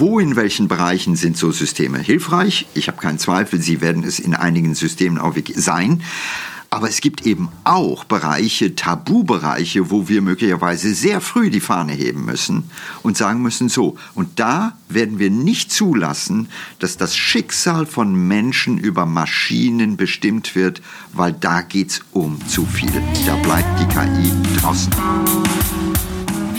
Wo in welchen Bereichen sind so Systeme hilfreich? Ich habe keinen Zweifel, sie werden es in einigen Systemen auch sein. Aber es gibt eben auch Bereiche, Tabubereiche, wo wir möglicherweise sehr früh die Fahne heben müssen und sagen müssen, so, und da werden wir nicht zulassen, dass das Schicksal von Menschen über Maschinen bestimmt wird, weil da geht's um zu viel. Da bleibt die KI draußen.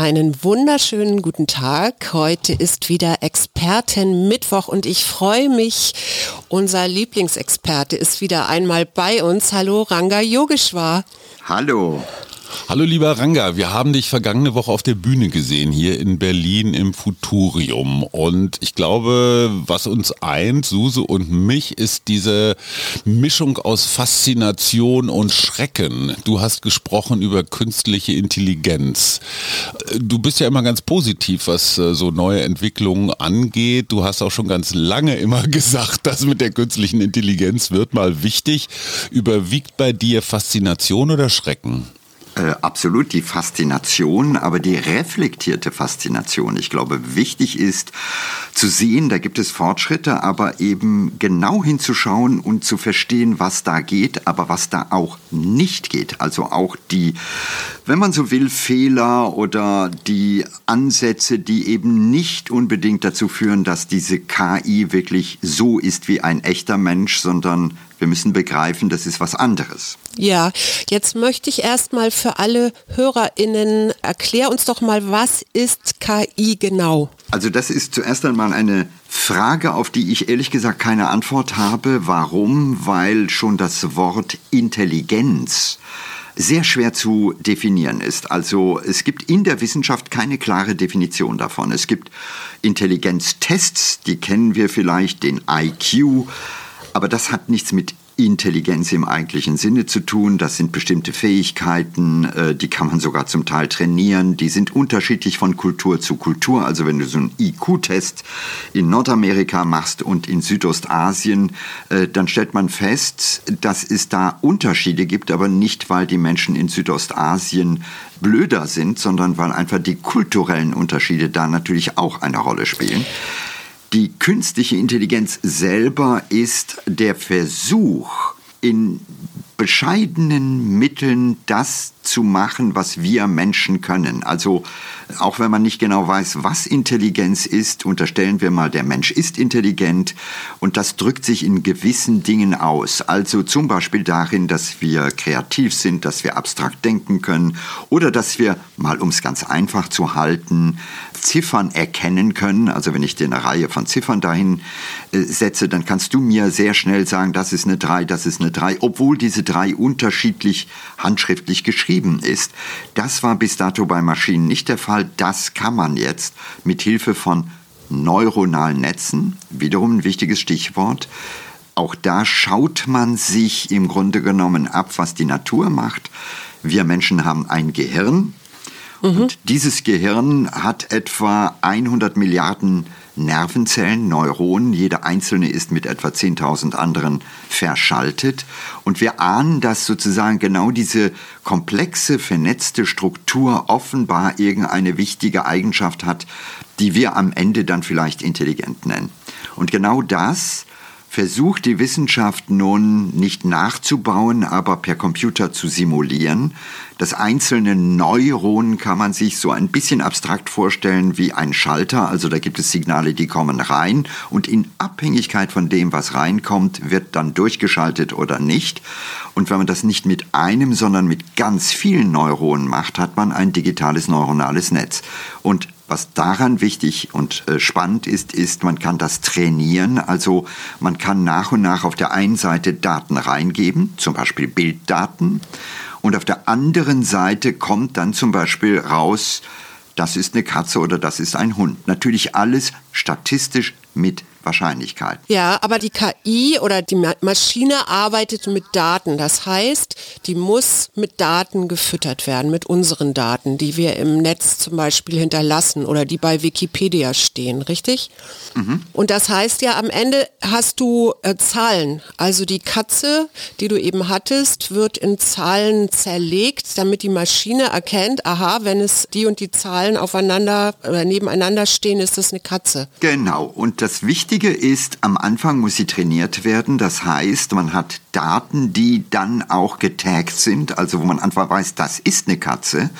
Einen wunderschönen guten Tag. Heute ist wieder Experten Mittwoch und ich freue mich. Unser Lieblingsexperte ist wieder einmal bei uns. Hallo Ranga Yogeshwar. Hallo. Hallo lieber Ranga, wir haben dich vergangene Woche auf der Bühne gesehen, hier in Berlin im Futurium. Und ich glaube, was uns eint, Suse und mich, ist diese Mischung aus Faszination und Schrecken. Du hast gesprochen über künstliche Intelligenz. Du bist ja immer ganz positiv, was äh, so neue Entwicklungen angeht. Du hast auch schon ganz lange immer gesagt, das mit der künstlichen Intelligenz wird mal wichtig. Überwiegt bei dir Faszination oder Schrecken? Äh, absolut die Faszination, aber die reflektierte Faszination. Ich glaube, wichtig ist zu sehen, da gibt es Fortschritte, aber eben genau hinzuschauen und zu verstehen, was da geht, aber was da auch nicht geht. Also auch die, wenn man so will, Fehler oder die Ansätze, die eben nicht unbedingt dazu führen, dass diese KI wirklich so ist wie ein echter Mensch, sondern wir müssen begreifen, das ist was anderes. Ja, jetzt möchte ich erstmal für alle HörerInnen, erklär uns doch mal, was ist KI genau? Also das ist zuerst einmal eine Frage, auf die ich ehrlich gesagt keine Antwort habe. Warum? Weil schon das Wort Intelligenz sehr schwer zu definieren ist. Also es gibt in der Wissenschaft keine klare Definition davon. Es gibt Intelligenztests, die kennen wir vielleicht, den IQ. Aber das hat nichts mit Intelligenz im eigentlichen Sinne zu tun. Das sind bestimmte Fähigkeiten, äh, die kann man sogar zum Teil trainieren. Die sind unterschiedlich von Kultur zu Kultur. Also wenn du so einen IQ-Test in Nordamerika machst und in Südostasien, äh, dann stellt man fest, dass es da Unterschiede gibt, aber nicht, weil die Menschen in Südostasien blöder sind, sondern weil einfach die kulturellen Unterschiede da natürlich auch eine Rolle spielen. Die künstliche Intelligenz selber ist der Versuch, in bescheidenen Mitteln das zu machen, was wir Menschen können. Also auch wenn man nicht genau weiß, was Intelligenz ist, unterstellen wir mal, der Mensch ist intelligent und das drückt sich in gewissen Dingen aus. Also zum Beispiel darin, dass wir kreativ sind, dass wir abstrakt denken können oder dass wir, mal um es ganz einfach zu halten, Ziffern erkennen können. Also wenn ich dir eine Reihe von Ziffern dahin äh, setze, dann kannst du mir sehr schnell sagen, das ist eine 3, das ist eine 3, obwohl diese 3 unterschiedlich handschriftlich geschrieben ist. Das war bis dato bei Maschinen nicht der Fall. Das kann man jetzt mit Hilfe von neuronalen Netzen, wiederum ein wichtiges Stichwort, auch da schaut man sich im Grunde genommen ab, was die Natur macht. Wir Menschen haben ein Gehirn, Mhm. Und dieses Gehirn hat etwa 100 Milliarden Nervenzellen, Neuronen. Jede einzelne ist mit etwa 10.000 anderen verschaltet. Und wir ahnen, dass sozusagen genau diese komplexe, vernetzte Struktur offenbar irgendeine wichtige Eigenschaft hat, die wir am Ende dann vielleicht intelligent nennen. Und genau das versucht die Wissenschaft nun nicht nachzubauen, aber per Computer zu simulieren. Das einzelne Neuron kann man sich so ein bisschen abstrakt vorstellen wie ein Schalter. Also da gibt es Signale, die kommen rein und in Abhängigkeit von dem, was reinkommt, wird dann durchgeschaltet oder nicht. Und wenn man das nicht mit einem, sondern mit ganz vielen Neuronen macht, hat man ein digitales neuronales Netz. Und was daran wichtig und äh, spannend ist, ist, man kann das trainieren. Also man kann nach und nach auf der einen Seite Daten reingeben, zum Beispiel Bilddaten. Und auf der anderen Seite kommt dann zum Beispiel raus, das ist eine Katze oder das ist ein Hund. Natürlich alles statistisch mit Wahrscheinlichkeit. Ja, aber die KI oder die Maschine arbeitet mit Daten. Das heißt, die muss mit Daten gefüttert werden, mit unseren Daten, die wir im Netz zum Beispiel hinterlassen oder die bei Wikipedia stehen, richtig? Mhm. Und das heißt ja, am Ende hast du äh, Zahlen. Also die Katze, die du eben hattest, wird in Zahlen zerlegt, damit die Maschine erkennt, aha, wenn es die und die Zahlen aufeinander oder nebeneinander stehen, ist das eine Katze. Genau. Und das Wichtige ist, am Anfang muss sie trainiert werden. Das heißt, man hat Daten, die dann auch getaggt sind, also wo man einfach weiß, das ist eine Katze.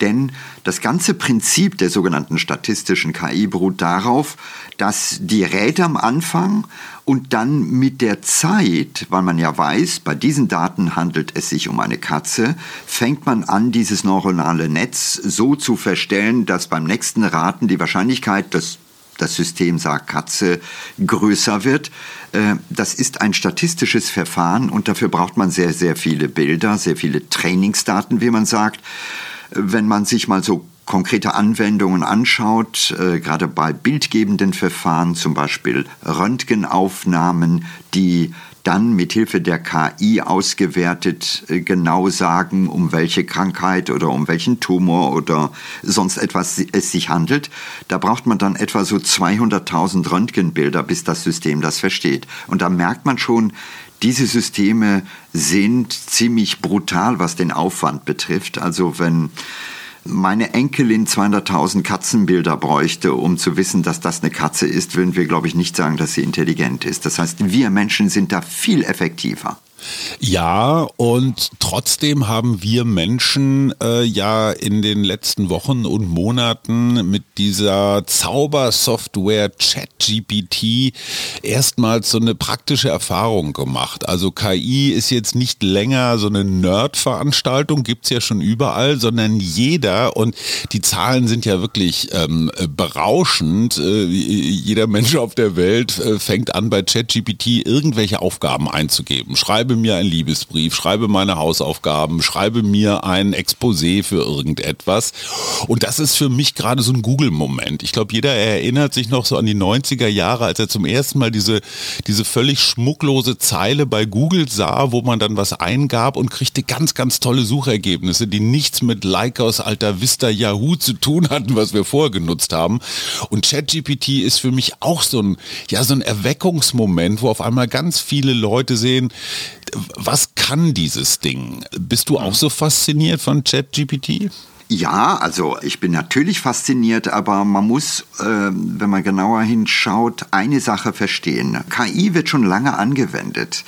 Denn das ganze Prinzip der sogenannten statistischen KI beruht darauf, dass die Räte am Anfang und dann mit der Zeit, weil man ja weiß, bei diesen Daten handelt es sich um eine Katze, fängt man an, dieses neuronale Netz so zu verstellen, dass beim nächsten Raten die Wahrscheinlichkeit, dass das System sagt Katze, größer wird. Äh, das ist ein statistisches Verfahren und dafür braucht man sehr, sehr viele Bilder, sehr viele Trainingsdaten, wie man sagt. Wenn man sich mal so konkrete Anwendungen anschaut, äh, gerade bei bildgebenden Verfahren, zum Beispiel Röntgenaufnahmen, die dann mit Hilfe der KI ausgewertet äh, genau sagen, um welche Krankheit oder um welchen Tumor oder sonst etwas es sich handelt. Da braucht man dann etwa so 200.000 Röntgenbilder, bis das System das versteht. Und da merkt man schon, diese Systeme sind ziemlich brutal, was den Aufwand betrifft. Also wenn meine Enkelin 200.000 Katzenbilder bräuchte, um zu wissen, dass das eine Katze ist, würden wir, glaube ich, nicht sagen, dass sie intelligent ist. Das heißt, wir Menschen sind da viel effektiver. Ja, und trotzdem haben wir Menschen äh, ja in den letzten Wochen und Monaten mit dieser Zaubersoftware ChatGPT erstmals so eine praktische Erfahrung gemacht. Also KI ist jetzt nicht länger so eine Nerd-Veranstaltung, gibt's ja schon überall, sondern jeder, und die Zahlen sind ja wirklich ähm, berauschend, äh, jeder Mensch auf der Welt äh, fängt an bei ChatGPT irgendwelche Aufgaben einzugeben. Schreibe schreibe mir einen Liebesbrief, schreibe meine Hausaufgaben, schreibe mir ein Exposé für irgendetwas. Und das ist für mich gerade so ein Google-Moment. Ich glaube, jeder erinnert sich noch so an die 90er Jahre, als er zum ersten Mal diese, diese völlig schmucklose Zeile bei Google sah, wo man dann was eingab und kriegte ganz, ganz tolle Suchergebnisse, die nichts mit Lycos alter Vista Yahoo zu tun hatten, was wir vorher genutzt haben. Und ChatGPT ist für mich auch so ein, ja, so ein Erweckungsmoment, wo auf einmal ganz viele Leute sehen, was kann dieses Ding? Bist du auch so fasziniert von ChatGPT? Ja, also ich bin natürlich fasziniert, aber man muss, äh, wenn man genauer hinschaut, eine Sache verstehen. KI wird schon lange angewendet.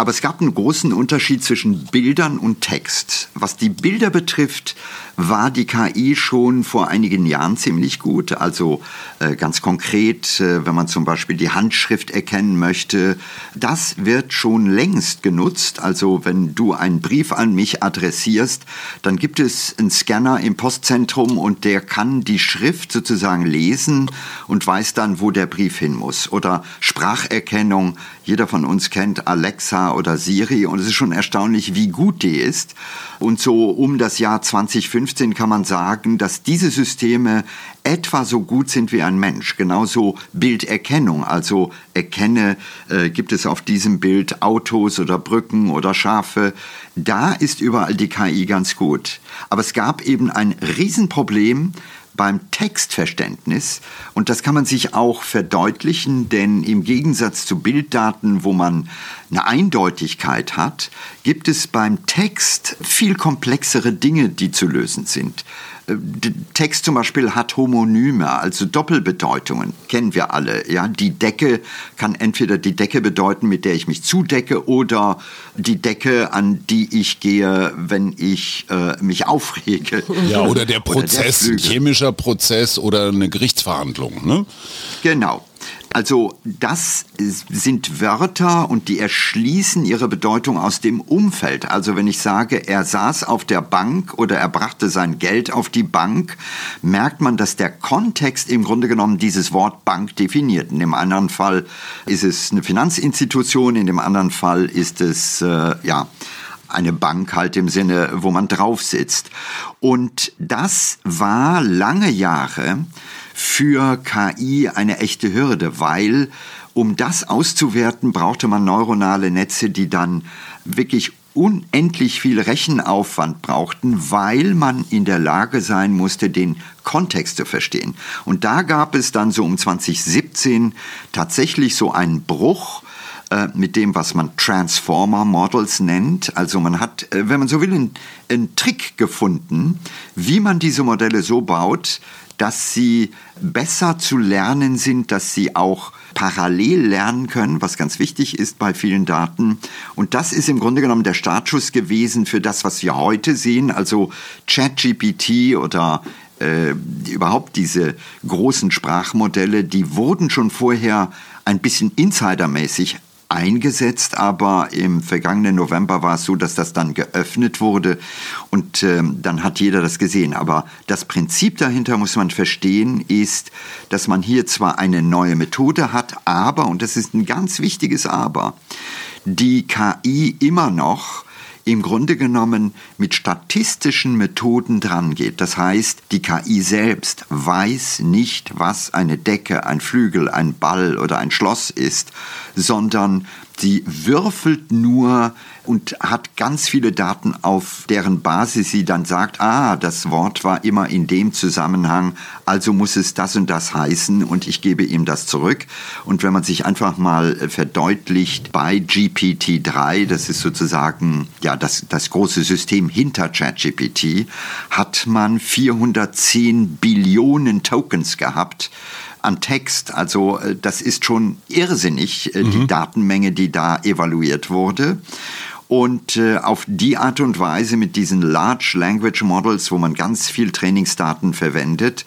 Aber es gab einen großen Unterschied zwischen Bildern und Text. Was die Bilder betrifft, war die KI schon vor einigen Jahren ziemlich gut. Also äh, ganz konkret, äh, wenn man zum Beispiel die Handschrift erkennen möchte, das wird schon längst genutzt. Also wenn du einen Brief an mich adressierst, dann gibt es einen Scanner im Postzentrum und der kann die Schrift sozusagen lesen und weiß dann, wo der Brief hin muss. Oder Spracherkennung. Jeder von uns kennt Alexa oder Siri und es ist schon erstaunlich, wie gut die ist. Und so um das Jahr 2015 kann man sagen, dass diese Systeme etwa so gut sind wie ein Mensch. Genauso Bilderkennung, also erkenne, äh, gibt es auf diesem Bild Autos oder Brücken oder Schafe. Da ist überall die KI ganz gut. Aber es gab eben ein Riesenproblem, beim Textverständnis. Und das kann man sich auch verdeutlichen, denn im Gegensatz zu Bilddaten, wo man eine Eindeutigkeit hat, gibt es beim Text viel komplexere Dinge, die zu lösen sind. Äh, Text zum Beispiel hat Homonyme, also Doppelbedeutungen, kennen wir alle. Ja? Die Decke kann entweder die Decke bedeuten, mit der ich mich zudecke, oder die Decke, an die ich gehe, wenn ich äh, mich aufrege. Ja, oder der Prozess, oder der chemischer Prozess oder eine Gerichtsverhandlung. Ne? Genau. Also das sind Wörter und die erschließen ihre Bedeutung aus dem Umfeld. Also wenn ich sage, er saß auf der Bank oder er brachte sein Geld auf die Bank, merkt man, dass der Kontext im Grunde genommen dieses Wort Bank definiert. In dem anderen Fall ist es eine Finanzinstitution, in dem anderen Fall ist es äh, ja eine Bank halt im Sinne, wo man drauf sitzt. Und das war lange Jahre für KI eine echte Hürde, weil Um das auszuwerten, brauchte man neuronale Netze, die dann wirklich unendlich viel Rechenaufwand brauchten, weil man in der Lage sein musste, den Kontext zu verstehen. Und da gab es dann so um 2017 tatsächlich so einen Bruch äh, mit dem, was man Transformer Models nennt. Also man hat, äh, wenn man so will, einen, einen Trick gefunden, wie man diese Modelle so baut, dass sie besser zu lernen sind, dass sie auch parallel lernen können, was ganz wichtig ist bei vielen Daten. Und das ist im Grunde genommen der Startschuss gewesen für das, was wir heute sehen, also ChatGPT oder äh, überhaupt diese großen Sprachmodelle, die wurden schon vorher ein bisschen insidermäßig eingesetzt, aber im vergangenen November war es so, dass das dann geöffnet wurde und ähm, dann hat jeder das gesehen. Aber das Prinzip dahinter muss man verstehen, ist, dass man hier zwar eine neue Methode hat, aber, und das ist ein ganz wichtiges Aber, die KI immer noch im Grunde genommen mit statistischen Methoden drangeht. Das heißt, die KI selbst weiß nicht, was eine Decke, ein Flügel, ein Ball oder ein Schloss ist, sondern sie würfelt nur und hat ganz viele Daten, auf deren Basis sie dann sagt, ah, das Wort war immer in dem Zusammenhang, also muss es das und das heißen und ich gebe ihm das zurück. Und wenn man sich einfach mal verdeutlicht bei GPT-3, das ist sozusagen ja das, das große System hinter ChatGPT, hat man 410 Billionen Tokens gehabt an Text. Also äh, das ist schon irrsinnig, äh, mhm. die Datenmenge, die da evaluiert wurde. Und äh, auf die Art und Weise mit diesen Large Language Models, wo man ganz viel Trainingsdaten verwendet,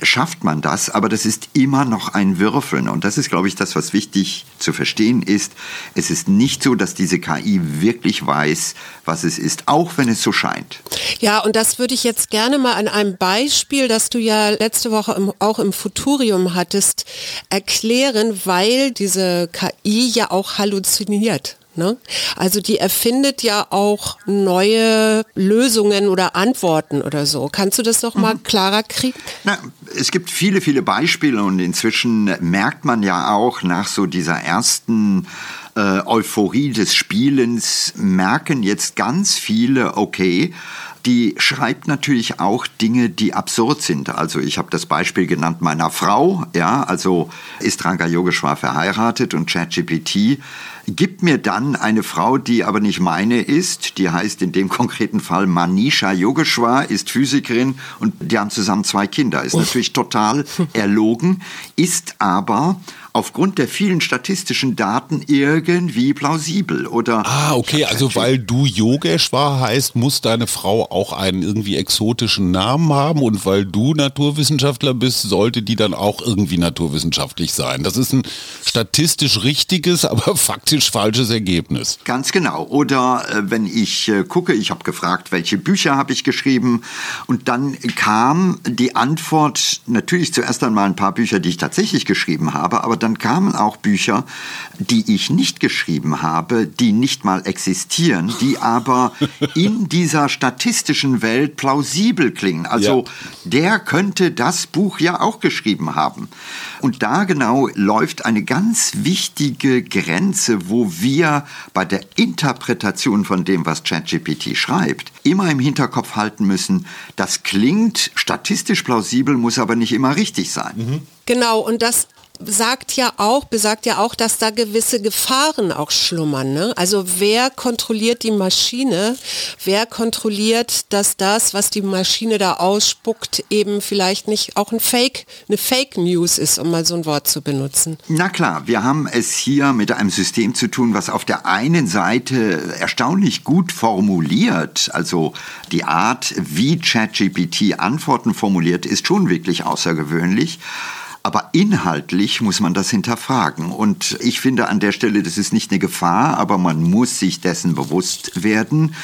schafft man das. Aber das ist immer noch ein Würfeln. Und das ist, glaube ich, das, was wichtig zu verstehen ist. Es ist nicht so, dass diese KI wirklich weiß, was es ist, auch wenn es so scheint. Ja, und das würde ich jetzt gerne mal an einem Beispiel, das du ja letzte Woche im, auch im Futurium hattest, erklären, weil diese KI ja auch halluziniert. Ne? Also die erfindet ja auch neue Lösungen oder Antworten oder so. Kannst du das noch mal mhm. klarer kriegen? Na, es gibt viele, viele Beispiele und inzwischen merkt man ja auch nach so dieser ersten äh, Euphorie des Spielens, merken jetzt ganz viele, okay, die schreibt natürlich auch Dinge, die absurd sind. Also ich habe das Beispiel genannt meiner Frau, ja, also ist Ranga Yogeshwar verheiratet und ChatGPT gibt mir dann eine Frau, die aber nicht meine ist, die heißt in dem konkreten Fall Manisha Yogeshwar, ist Physikerin und die haben zusammen zwei Kinder. Ist natürlich total erlogen, ist aber aufgrund der vielen statistischen Daten irgendwie plausibel oder Ah, okay, also weil du Yogeshwar heißt, muss deine Frau auch einen irgendwie exotischen Namen haben und weil du Naturwissenschaftler bist, sollte die dann auch irgendwie naturwissenschaftlich sein. Das ist ein statistisch richtiges, aber faktisch falsches Ergebnis. Ganz genau. Oder äh, wenn ich äh, gucke, ich habe gefragt, welche Bücher habe ich geschrieben und dann kam die Antwort natürlich zuerst einmal ein paar Bücher, die ich tatsächlich geschrieben habe, aber dann kamen auch Bücher, die ich nicht geschrieben habe, die nicht mal existieren, die aber in dieser statistischen Welt plausibel klingen. Also ja. der könnte das Buch ja auch geschrieben haben. Und da genau läuft eine ganz wichtige Grenze, wo wir bei der Interpretation von dem, was ChatGPT schreibt, immer im Hinterkopf halten müssen, das klingt statistisch plausibel, muss aber nicht immer richtig sein. Mhm. Genau, und das sagt ja auch, besagt ja auch, dass da gewisse Gefahren auch schlummern. Ne? Also wer kontrolliert die Maschine? Wer kontrolliert, dass das, was die Maschine da ausspuckt, eben vielleicht nicht auch ein Fake, eine Fake News ist, um mal so ein Wort zu benutzen? Na klar, wir haben es hier mit einem System zu tun, was auf der einen Seite erstaunlich gut formuliert, also die Art, wie ChatGPT Antworten formuliert, ist schon wirklich außergewöhnlich. Aber inhaltlich muss man das hinterfragen. Und ich finde an der Stelle, das ist nicht eine Gefahr, aber man muss sich dessen bewusst werden.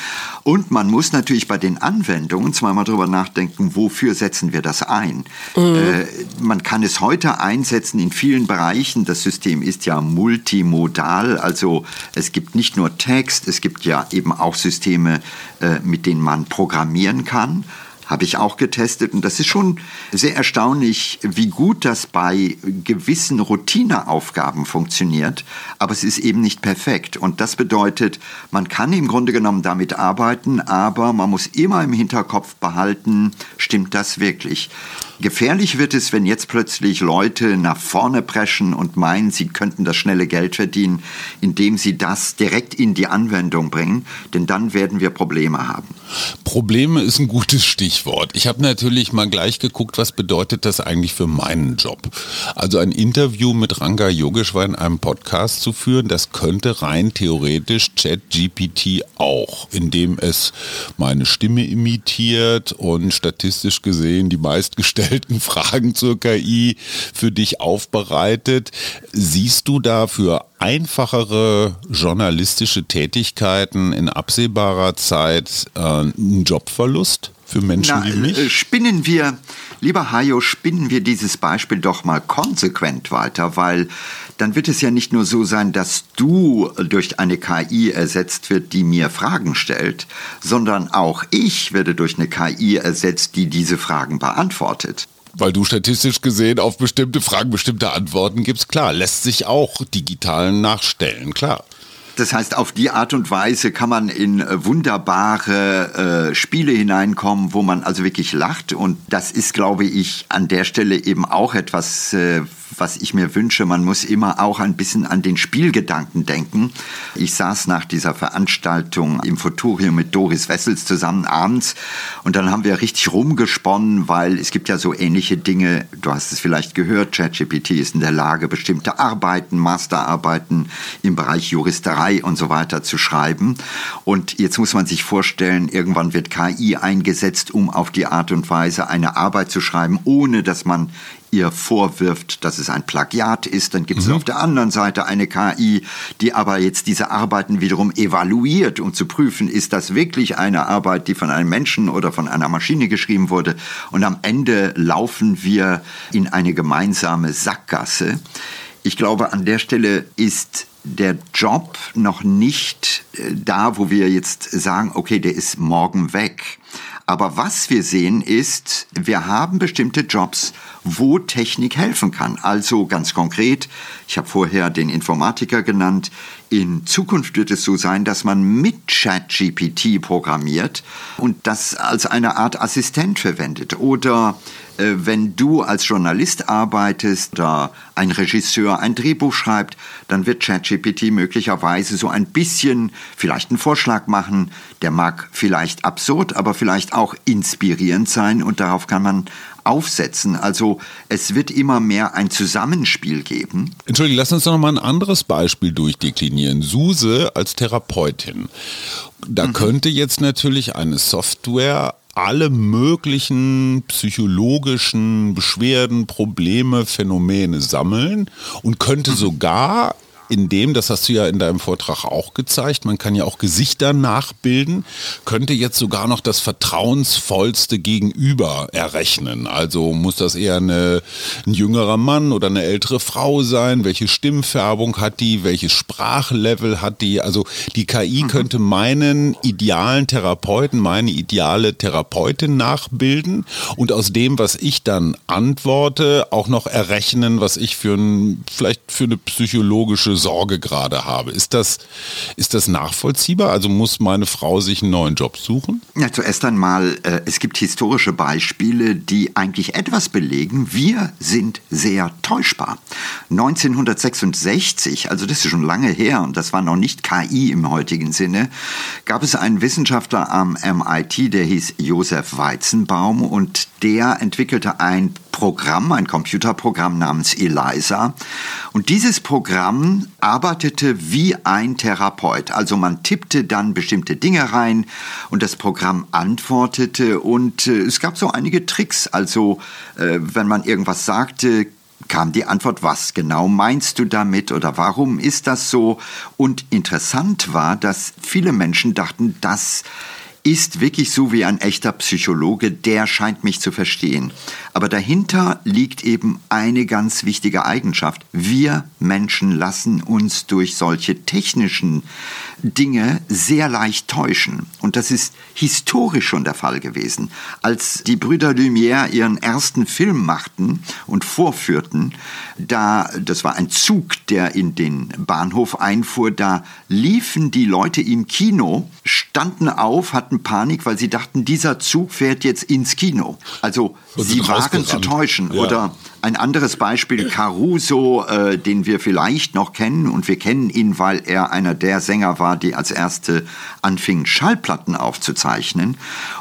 Und man muss natürlich bei den Anwendungen zweimal darüber nachdenken, wofür setzen wir das ein. Mhm. Äh, man kann es heute einsetzen in vielen Bereichen. Das System ist ja multimodal. Also es gibt nicht nur Text, es gibt ja eben auch Systeme, äh, mit denen man programmieren kann. Habe ich auch getestet. Und das ist schon sehr erstaunlich, wie gut das bei gewissen Routineaufgaben funktioniert, aber es ist eben nicht perfekt. Und das bedeutet, man kann im Grunde genommen damit arbeiten, aber man muss immer im Hinterkopf behalten, stimmt das wirklich? Gefährlich wird es, wenn jetzt plötzlich Leute nach vorne preschen und meinen, sie könnten das schnelle Geld verdienen, indem sie das direkt in die Anwendung bringen, denn dann werden wir Probleme haben. Probleme ist ein gutes Stichwort. Ich habe natürlich mal gleich geguckt, was bedeutet das eigentlich für meinen Job. Also ein Interview mit Ranga Yogeshwar in einem Podcast zu führen, das könnte rein theoretisch ChatGPT auch, indem es meine Stimme imitiert und statistisch gesehen die meistgestellten gestellten Fragen zur KI für dich aufbereitet. Siehst du da für einfachere journalistische Tätigkeiten in absehbarer Zeit äh, einen Jobverlust? Für Menschen Na, wie mich? Äh, spinnen wir, lieber Hajo, spinnen wir dieses Beispiel doch mal konsequent weiter, weil dann wird es ja nicht nur so sein, dass du durch eine KI ersetzt wird, die mir Fragen stellt, sondern auch ich werde durch eine KI ersetzt, die diese Fragen beantwortet. Weil du statistisch gesehen auf bestimmte Fragen bestimmte Antworten gibst, klar, lässt sich auch digital nachstellen, klar. Das heißt, auf die Art und Weise kann man in äh, wunderbare äh, Spiele hineinkommen, wo man also wirklich lacht. Und das ist, glaube ich, an der Stelle eben auch etwas, äh, was ich mir wünsche. Man muss immer auch ein bisschen an den Spielgedanken denken. Ich saß nach dieser Veranstaltung im Futurium mit Doris Wessels zusammen abends und dann haben wir richtig rumgesponnen, weil es gibt ja so ähnliche Dinge. Du hast es vielleicht gehört, ChatGPT ist in der Lage, bestimmte Arbeiten, Masterarbeiten im Bereich Juristerei und so weiter zu schreiben. Und jetzt muss man sich vorstellen, irgendwann wird KI eingesetzt, um auf die Art und Weise eine Arbeit zu schreiben, ohne dass man ihr vorwirft, dass es ein Plagiat ist. Dann gibt es mhm. auf der anderen Seite eine KI, die aber jetzt diese Arbeiten wiederum evaluiert, um zu prüfen, ist das wirklich eine Arbeit, die von einem Menschen oder von einer Maschine geschrieben wurde. Und am Ende laufen wir in eine gemeinsame Sackgasse. Ich glaube, an der Stelle ist der Job noch nicht äh, da, wo wir jetzt sagen, okay, der ist morgen weg. Aber was wir sehen ist, wir haben bestimmte Jobs, wo Technik helfen kann. Also ganz konkret, ich habe vorher den Informatiker genannt, in Zukunft wird es so sein, dass man mit ChatGPT programmiert und das als eine Art Assistent verwendet. Oder wenn du als Journalist arbeitest oder ein Regisseur ein Drehbuch schreibt, dann wird ChatGPT möglicherweise so ein bisschen vielleicht einen Vorschlag machen, der mag vielleicht absurd, aber vielleicht auch inspirierend sein und darauf kann man aufsetzen. Also es wird immer mehr ein Zusammenspiel geben. Entschuldigung, lass uns noch mal ein anderes Beispiel durchdeklinieren. Suse als Therapeutin. Da mhm. könnte jetzt natürlich eine Software alle möglichen psychologischen Beschwerden, Probleme, Phänomene sammeln und könnte mhm. sogar in dem, das hast du ja in deinem Vortrag auch gezeigt, man kann ja auch Gesichter nachbilden, könnte jetzt sogar noch das vertrauensvollste Gegenüber errechnen. Also muss das eher eine, ein jüngerer Mann oder eine ältere Frau sein? Welche Stimmfärbung hat die? Welches Sprachlevel hat die? Also die KI mhm. könnte meinen idealen Therapeuten, meine ideale Therapeutin nachbilden und aus dem, was ich dann antworte, auch noch errechnen, was ich für ein, vielleicht für eine psychologische Sorge gerade habe. Ist das, ist das nachvollziehbar? Also muss meine Frau sich einen neuen Job suchen? Ja, zuerst einmal, äh, es gibt historische Beispiele, die eigentlich etwas belegen. Wir sind sehr täuschbar. 1966, also das ist schon lange her und das war noch nicht KI im heutigen Sinne, gab es einen Wissenschaftler am MIT, der hieß Josef Weizenbaum und der entwickelte ein Programm, ein Computerprogramm namens ELISA. Und dieses Programm arbeitete wie ein Therapeut. Also man tippte dann bestimmte Dinge rein und das Programm antwortete und äh, es gab so einige Tricks. Also äh, wenn man irgendwas sagte, kam die Antwort, was genau meinst du damit oder warum ist das so? Und interessant war, dass viele Menschen dachten, dass ist wirklich so wie ein echter Psychologe, der scheint mich zu verstehen. Aber dahinter liegt eben eine ganz wichtige Eigenschaft. Wir Menschen lassen uns durch solche technischen Dinge sehr leicht täuschen. Und das ist historisch schon der Fall gewesen. Als die Brüder Lumière ihren ersten Film machten und vorführten, da, das war ein Zug, der in den Bahnhof einfuhr, da liefen die Leute im Kino, standen auf, hatten Panik, weil sie dachten, dieser Zug fährt jetzt ins Kino. Also sie waren zu täuschen. Ja. Oder ein anderes Beispiel, Caruso, äh, den wir vielleicht noch kennen und wir kennen ihn, weil er einer der Sänger war, die als erste anfingen, Schallplatten aufzuzeichnen.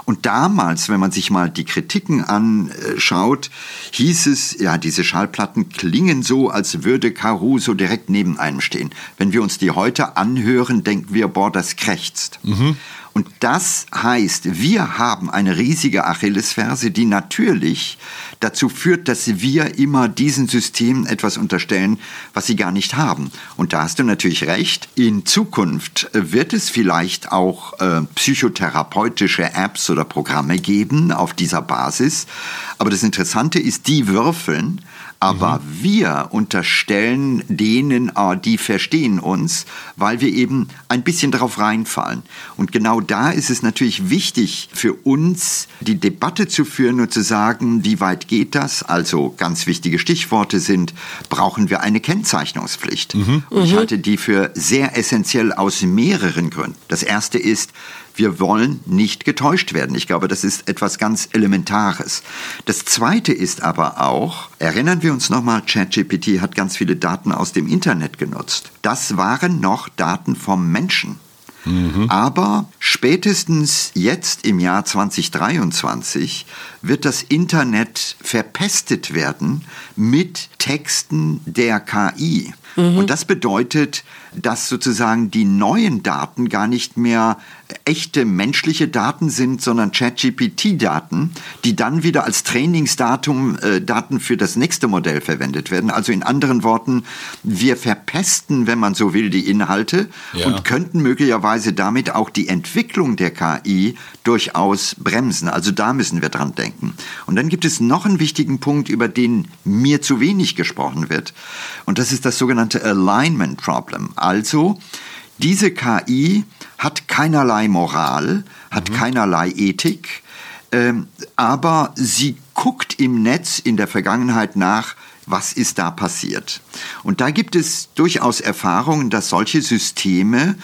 Und damals, wenn man sich mal die Kritiken anschaut, hieß es, ja, diese Schallplatten klingen so, als würde Caruso direkt neben einem stehen. Wenn wir uns die heute anhören, denken wir, boah, das krächzt. Mhm. Und das heißt, wir haben eine riesige Achillesferse, die natürlich dazu führt, dass wir immer diesen Systemen etwas unterstellen, was sie gar nicht haben. Und da hast du natürlich recht. In Zukunft wird es vielleicht auch äh, psychotherapeutische Apps oder Programme geben auf dieser Basis. Aber das Interessante ist, die würfeln aber mhm. wir unterstellen denen, ah, die verstehen uns, weil wir eben ein bisschen darauf reinfallen. Und genau da ist es natürlich wichtig für uns, die Debatte zu führen und zu sagen, wie weit geht das? Also ganz wichtige Stichworte sind, brauchen wir eine Kennzeichnungspflicht? Mhm. Und ich mhm. halte die für sehr essentiell aus mehreren Gründen. Das erste ist, wir wollen nicht getäuscht werden. Ich glaube, das ist etwas ganz Elementares. Das Zweite ist aber auch, erinnern wir uns nochmal, ChatGPT hat ganz viele Daten aus dem Internet genutzt. Das waren noch Daten vom Menschen. Mhm. Aber spätestens jetzt im Jahr 2023 wird das Internet verpestet werden mit Texten der KI. Mhm. Und das bedeutet, dass sozusagen die neuen Daten gar nicht mehr echte menschliche Daten sind, sondern ChatGPT-Daten, die dann wieder als Trainingsdatum äh, Daten für das nächste Modell verwendet werden. Also in anderen Worten, wir verpesten, wenn man so will, die Inhalte ja. und könnten möglicherweise damit auch die Entwicklung der KI durchaus bremsen. Also da müssen wir dran denken. Und dann gibt es noch einen wichtigen Punkt, über den mir zu wenig gesprochen wird. Und das ist das sogenannte Alignment Problem. Also, diese KI hat keinerlei Moral, hat mhm. keinerlei Ethik, ähm, aber sie guckt im Netz in der Vergangenheit nach, was ist da passiert. Und da gibt es durchaus Erfahrungen, dass solche Systeme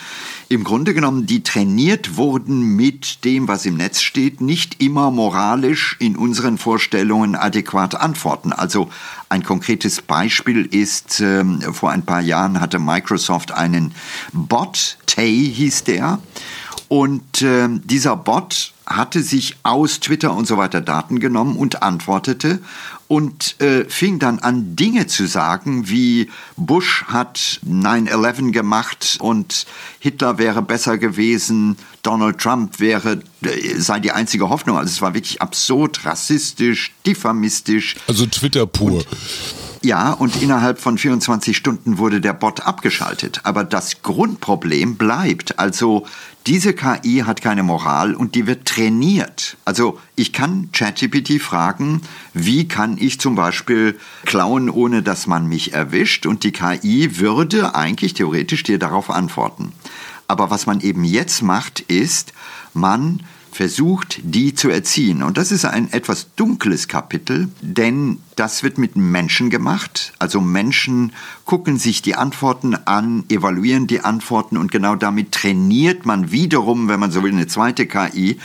im Grunde genommen, die trainiert wurden mit dem, was im Netz steht, nicht immer moralisch in unseren Vorstellungen adäquat antworten. Also ein konkretes Beispiel ist, äh, vor ein paar Jahren hatte Microsoft einen Bot, Tay hieß der, und äh, dieser Bot hatte sich aus Twitter und so weiter Daten genommen und antwortete und äh, fing dann an, Dinge zu sagen, wie Bush hat 9-11 gemacht und Hitler wäre besser gewesen, Donald Trump wäre, äh, sei die einzige Hoffnung. Also es war wirklich absurd, rassistisch, diffamistisch. Also Twitter pur. Und ja, und innerhalb von 24 Stunden wurde der Bot abgeschaltet. Aber das Grundproblem bleibt. Also diese KI hat keine Moral und die wird trainiert. Also ich kann ChatGPT fragen, wie kann ich zum Beispiel klauen, ohne dass man mich erwischt? Und die KI würde eigentlich theoretisch dir darauf antworten. Aber was man eben jetzt macht, ist, man versucht, die zu erziehen. Und das ist ein etwas dunkles Kapitel, denn das wird mit Menschen gemacht. Also Menschen gucken sich die Antworten an, evaluieren die Antworten und genau damit trainiert man wiederum, wenn man so will, eine zweite KI,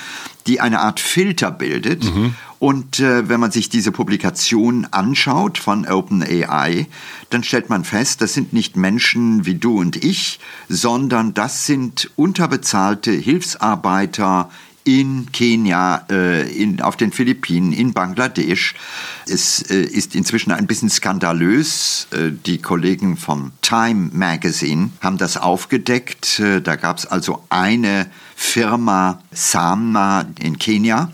die eine Art Filter bildet. Mhm. Und äh, wenn man sich diese Publikation anschaut von OpenAI, dann stellt man fest, das sind nicht Menschen wie du und ich, sondern das sind unterbezahlte Hilfsarbeiter in Kenia, äh, in, auf den Philippinen, in Bangladesch. Es äh, ist inzwischen ein bisschen skandalös. Äh, die Kollegen vom Time Magazine haben das aufgedeckt. Da gab es also eine Firma, Sama in Kenia.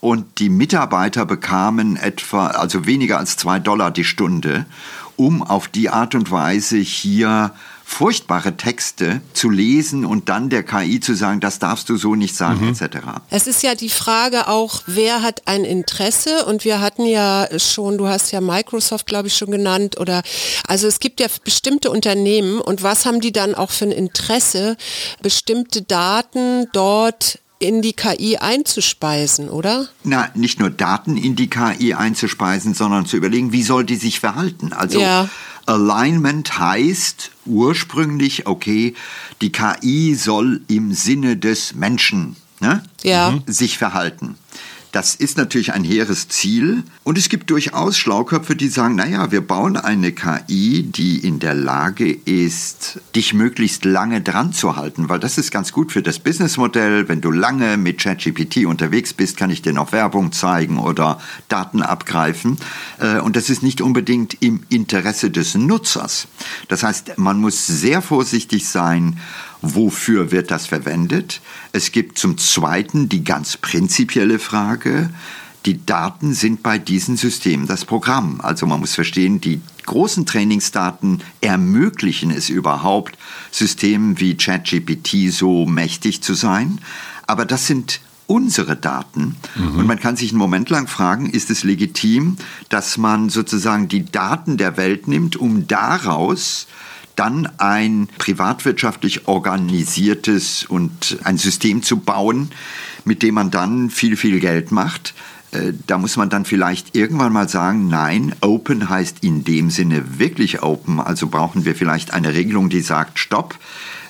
Und die Mitarbeiter bekamen etwa, also weniger als zwei Dollar die Stunde, um auf die Art und Weise hier furchtbare Texte zu lesen und dann der KI zu sagen, das darfst du so nicht sagen, mhm. etc. Es ist ja die Frage auch, wer hat ein Interesse und wir hatten ja schon, du hast ja Microsoft, glaube ich, schon genannt oder also es gibt ja bestimmte Unternehmen und was haben die dann auch für ein Interesse, bestimmte Daten dort in die KI einzuspeisen, oder? Na, nicht nur Daten in die KI einzuspeisen, sondern zu überlegen, wie soll die sich verhalten? Also ja. Alignment heißt ursprünglich, okay, die KI soll im Sinne des Menschen ne, ja. sich verhalten. Das ist natürlich ein hehres Ziel. Und es gibt durchaus Schlauköpfe, die sagen, naja, wir bauen eine KI, die in der Lage ist, dich möglichst lange dran zu halten, weil das ist ganz gut für das Businessmodell. Wenn du lange mit ChatGPT unterwegs bist, kann ich dir noch Werbung zeigen oder Daten abgreifen. Äh, und das ist nicht unbedingt im Interesse des Nutzers. Das heißt, man muss sehr vorsichtig sein, wofür wird das verwendet. Es gibt zum Zweiten die ganz prinzipielle Frage, die Daten sind bei diesen Systemen das Programm. Also man muss verstehen, die großen Trainingsdaten ermöglichen es überhaupt, Systemen wie ChatGPT so mächtig zu sein. Aber das sind unsere Daten. Mhm. Und man kann sich einen Moment lang fragen, ist es legitim, dass man sozusagen die Daten der Welt nimmt, um daraus dann ein privatwirtschaftlich organisiertes und ein System zu bauen, mit dem man dann viel, viel Geld macht. Äh, da muss man dann vielleicht irgendwann mal sagen, nein, Open heißt in dem Sinne wirklich Open. Also brauchen wir vielleicht eine Regelung, die sagt, stopp,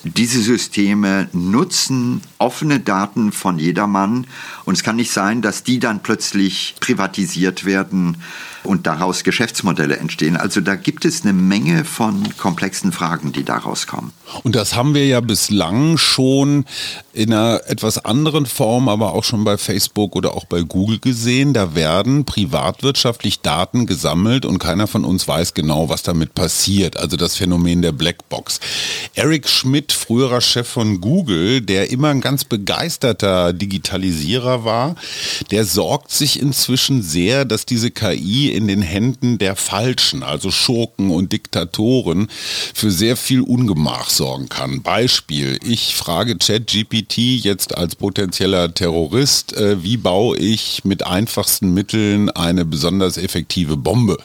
diese Systeme nutzen offene Daten von jedermann und es kann nicht sein, dass die dann plötzlich privatisiert werden und daraus Geschäftsmodelle entstehen. Also da gibt es eine Menge von komplexen Fragen, die daraus kommen. Und das haben wir ja bislang schon in einer etwas anderen Form, aber auch schon bei Facebook oder auch bei Google gesehen. Da werden privatwirtschaftlich Daten gesammelt und keiner von uns weiß genau, was damit passiert. Also das Phänomen der Blackbox. Eric Schmidt, früherer Chef von Google, der immer ein ganz begeisterter Digitalisierer war, der sorgt sich inzwischen sehr, dass diese KI in den Händen der Falschen, also Schurken und Diktatoren, für sehr viel Ungemach sorgen kann. Beispiel, ich frage ChatGPT jetzt als potenzieller Terrorist, äh, wie baue ich mit einfachsten Mitteln eine besonders effektive Bombe?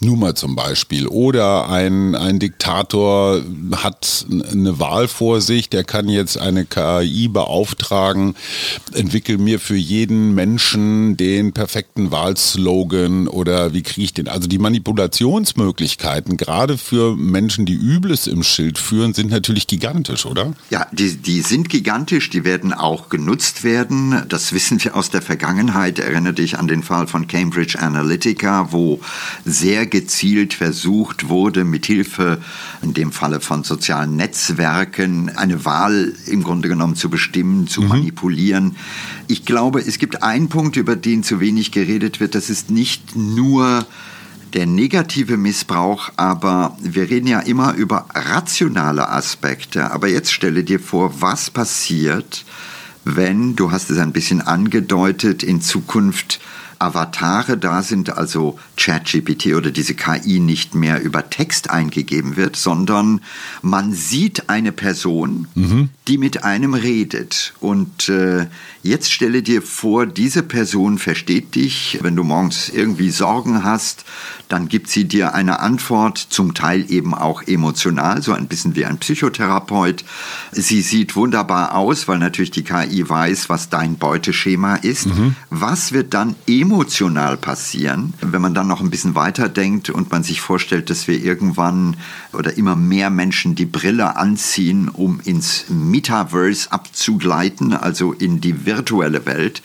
Nur mal zum Beispiel. Oder ein, ein Diktator hat eine Wahl vor sich, der kann jetzt eine KI beauftragen, entwickel mir für jeden Menschen den perfekten Wahlslogan oder wie kriege ich den? Also die Manipulationsmöglichkeiten, gerade für Menschen, die Übles im Schild führen, sind natürlich gigantisch, oder? Ja, die, die sind gigantisch, die werden auch genutzt werden. Das wissen wir aus der Vergangenheit. Erinnere dich an den Fall von Cambridge Analytica, wo sehr gezielt versucht wurde, mithilfe in dem Falle von sozialen Netzwerken eine Wahl im Grunde genommen zu bestimmen, zu mhm. manipulieren. Ich glaube, es gibt einen Punkt, über den zu wenig geredet wird. Das ist nicht nur der negative Missbrauch, aber wir reden ja immer über rationale Aspekte. Aber jetzt stelle dir vor, was passiert, wenn, du hast es ein bisschen angedeutet, in Zukunft Avatare da sind, also ChatGPT oder diese KI nicht mehr über Text eingegeben wird, sondern man sieht eine Person, mhm. die mit einem redet. Und äh, jetzt stelle dir vor, diese Person versteht dich, wenn du morgens irgendwie Sorgen hast, dann gibt sie dir eine Antwort, zum Teil eben auch emotional, so ein bisschen wie ein Psychotherapeut. Sie sieht wunderbar aus, weil natürlich die KI weiß, was dein Beuteschema ist. Mhm. Was wird dann emotional passieren, wenn man dann noch ein bisschen weiter denkt und man sich vorstellt, dass wir irgendwann oder immer mehr Menschen die Brille anziehen, um ins Metaverse abzugleiten, also in die virtuelle Welt?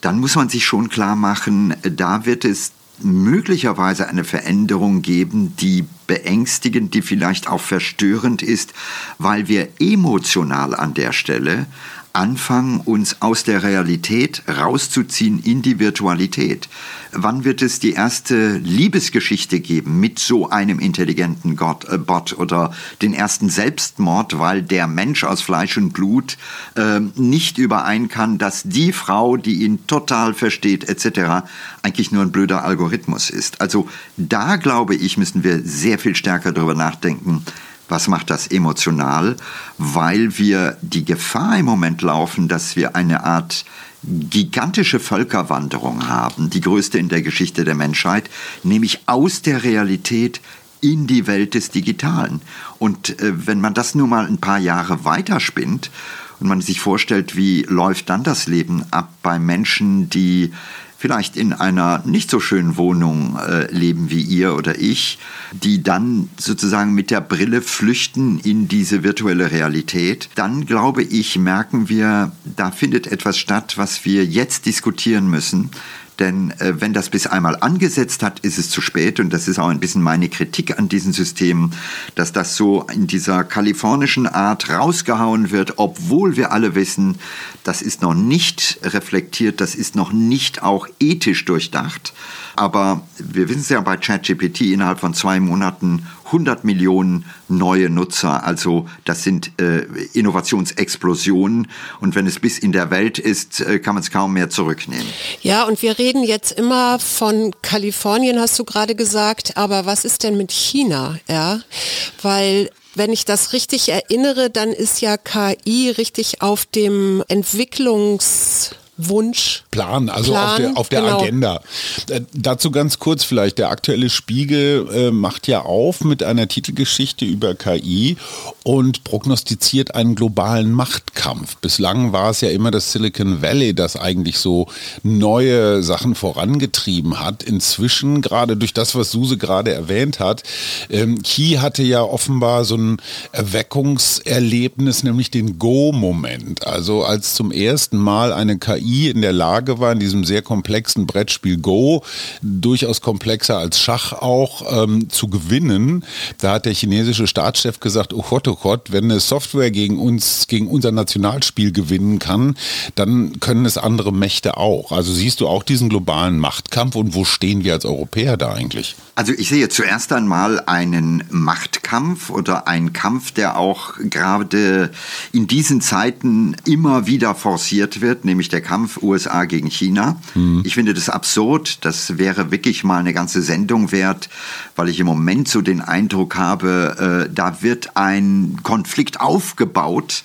dann muss man sich schon klar machen, da wird es möglicherweise eine Veränderung geben, die beängstigend, die vielleicht auch verstörend ist, weil wir emotional an der Stelle anfangen, uns aus der Realität rauszuziehen in die Virtualität. Wann wird es die erste Liebesgeschichte geben mit so einem intelligenten Gott, äh, Bot oder den ersten Selbstmord, weil der Mensch aus Fleisch und Blut äh, nicht überein kann, dass die Frau, die ihn total versteht etc., eigentlich nur ein blöder Algorithmus ist. Also da glaube ich, müssen wir sehr viel stärker darüber nachdenken, Was macht das emotional? Weil wir die Gefahr im Moment laufen, dass wir eine Art gigantische Völkerwanderung haben, die größte in der Geschichte der Menschheit, nämlich aus der Realität in die Welt des Digitalen. Und äh, wenn man das nur mal ein paar Jahre weiterspinnt und man sich vorstellt, wie läuft dann das Leben ab bei Menschen, die vielleicht in einer nicht so schönen Wohnung äh, leben wie ihr oder ich, die dann sozusagen mit der Brille flüchten in diese virtuelle Realität, dann glaube ich, merken wir, da findet etwas statt, was wir jetzt diskutieren müssen, denn äh, wenn das bis einmal angesetzt hat, ist es zu spät. Und das ist auch ein bisschen meine Kritik an diesen Systemen, dass das so in dieser kalifornischen Art rausgehauen wird, obwohl wir alle wissen, das ist noch nicht reflektiert, das ist noch nicht auch ethisch durchdacht. Aber wir wissen es ja bei ChatGPT innerhalb von zwei Monaten 100 Millionen neue Nutzer. Also das sind äh, Innovationsexplosionen. Und wenn es bis in der Welt ist, äh, kann man es kaum mehr zurücknehmen. Ja, und wir reden jetzt immer von Kalifornien, hast du gerade gesagt. Aber was ist denn mit China? Ja, weil wenn ich das richtig erinnere, dann ist ja KI richtig auf dem Entwicklungs Wunsch. Plan, also Plan, auf der, auf der genau. Agenda. Äh, dazu ganz kurz vielleicht, der aktuelle Spiegel äh, macht ja auf mit einer Titelgeschichte über KI und prognostiziert einen globalen Machtkampf. Bislang war es ja immer das Silicon Valley, das eigentlich so neue Sachen vorangetrieben hat. Inzwischen, gerade durch das, was Suse gerade erwähnt hat, ähm, Key hatte ja offenbar so ein Erweckungserlebnis, nämlich den Go-Moment. Also als zum ersten Mal eine KI KI in der Lage war, in diesem sehr komplexen Brettspiel Go, durchaus komplexer als Schach auch, ähm, zu gewinnen. Da hat der chinesische Staatschef gesagt, oh Gott, oh Gott, wenn eine Software gegen uns, gegen unser Nationalspiel gewinnen kann, dann können es andere Mächte auch. Also siehst du auch diesen globalen Machtkampf und wo stehen wir als Europäer da eigentlich? Also ich sehe zuerst einmal einen Machtkampf oder einen Kampf, der auch gerade in diesen Zeiten immer wieder forciert wird, nämlich der Kampf Kampf USA gegen China. Mhm. Ich finde das absurd. Das wäre wirklich mal eine ganze Sendung wert, weil ich im Moment so den Eindruck habe, äh, da wird ein Konflikt aufgebaut,